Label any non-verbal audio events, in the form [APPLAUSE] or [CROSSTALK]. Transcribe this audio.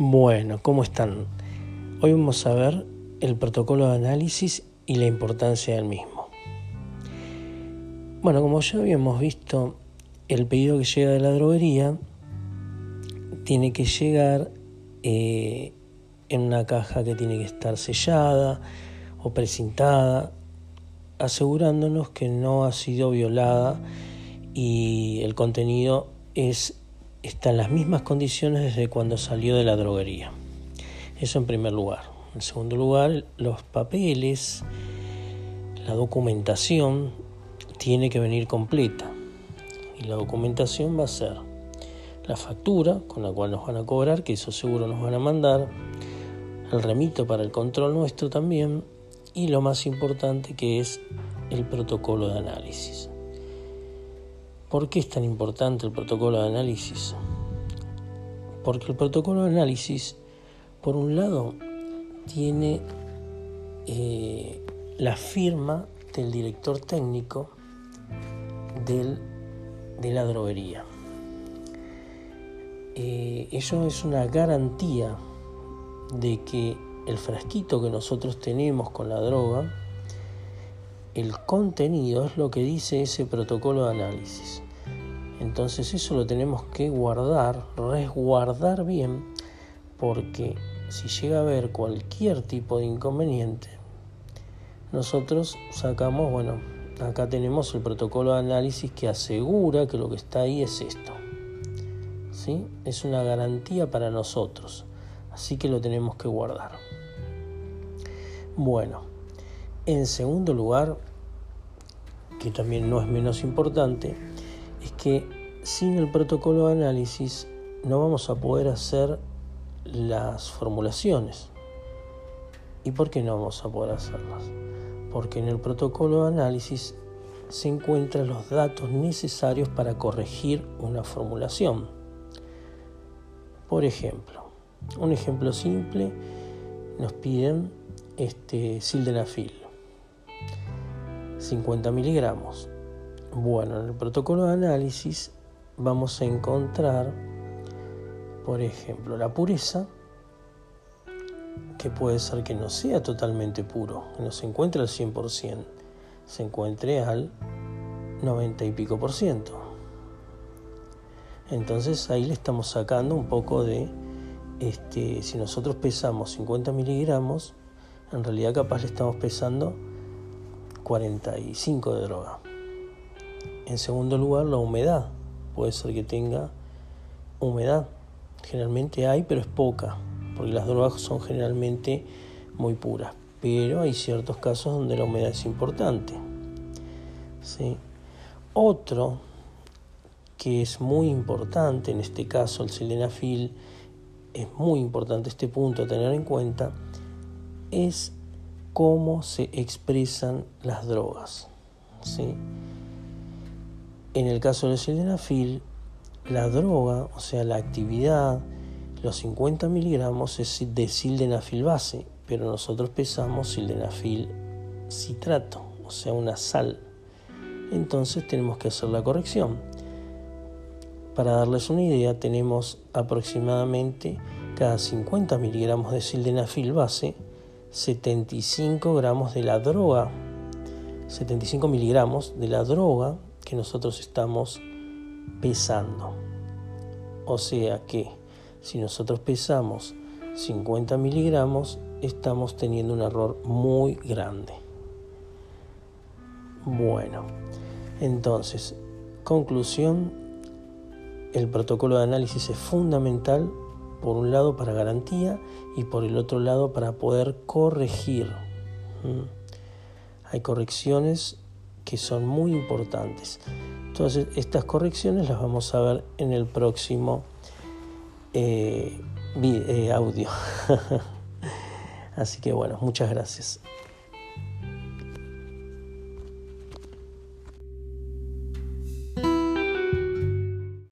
Bueno, ¿cómo están? Hoy vamos a ver el protocolo de análisis y la importancia del mismo. Bueno, como ya habíamos visto, el pedido que llega de la droguería tiene que llegar eh, en una caja que tiene que estar sellada o precintada, asegurándonos que no ha sido violada y el contenido es está en las mismas condiciones desde cuando salió de la droguería. Eso en primer lugar. En segundo lugar, los papeles, la documentación tiene que venir completa. Y la documentación va a ser la factura con la cual nos van a cobrar, que eso seguro nos van a mandar, el remito para el control nuestro también, y lo más importante que es el protocolo de análisis. ¿Por qué es tan importante el protocolo de análisis? Porque el protocolo de análisis, por un lado, tiene eh, la firma del director técnico de la droguería. Eh, eso es una garantía de que el frasquito que nosotros tenemos con la droga el contenido es lo que dice ese protocolo de análisis. Entonces eso lo tenemos que guardar, resguardar bien, porque si llega a haber cualquier tipo de inconveniente, nosotros sacamos, bueno, acá tenemos el protocolo de análisis que asegura que lo que está ahí es esto. ¿Sí? Es una garantía para nosotros, así que lo tenemos que guardar. Bueno, en segundo lugar, que también no es menos importante, es que sin el protocolo de análisis no vamos a poder hacer las formulaciones. ¿Y por qué no vamos a poder hacerlas? Porque en el protocolo de análisis se encuentran los datos necesarios para corregir una formulación. Por ejemplo, un ejemplo simple, nos piden este sildenafil 50 miligramos. Bueno, en el protocolo de análisis vamos a encontrar, por ejemplo, la pureza, que puede ser que no sea totalmente puro, que no se encuentre al 100%, se encuentre al 90 y pico por ciento. Entonces ahí le estamos sacando un poco de, este, si nosotros pesamos 50 miligramos, en realidad capaz le estamos pesando 45 de droga. En segundo lugar, la humedad. Puede ser que tenga humedad. Generalmente hay, pero es poca, porque las drogas son generalmente muy puras. Pero hay ciertos casos donde la humedad es importante. ¿Sí? Otro que es muy importante, en este caso el sildenafil, es muy importante este punto a tener en cuenta, es cómo se expresan las drogas. En el caso del sildenafil, la droga, o sea, la actividad, los 50 miligramos es de sildenafil base, pero nosotros pesamos sildenafil citrato, o sea, una sal. Entonces tenemos que hacer la corrección. Para darles una idea, tenemos aproximadamente cada 50 miligramos de sildenafil base 75 gramos de la droga, 75 miligramos de la droga que nosotros estamos pesando. O sea que si nosotros pesamos 50 miligramos, estamos teniendo un error muy grande. Bueno, entonces, conclusión, el protocolo de análisis es fundamental por un lado para garantía y por el otro lado para poder corregir. Hay correcciones que son muy importantes. Entonces, estas correcciones las vamos a ver en el próximo eh, eh, audio. [LAUGHS] Así que bueno, muchas gracias.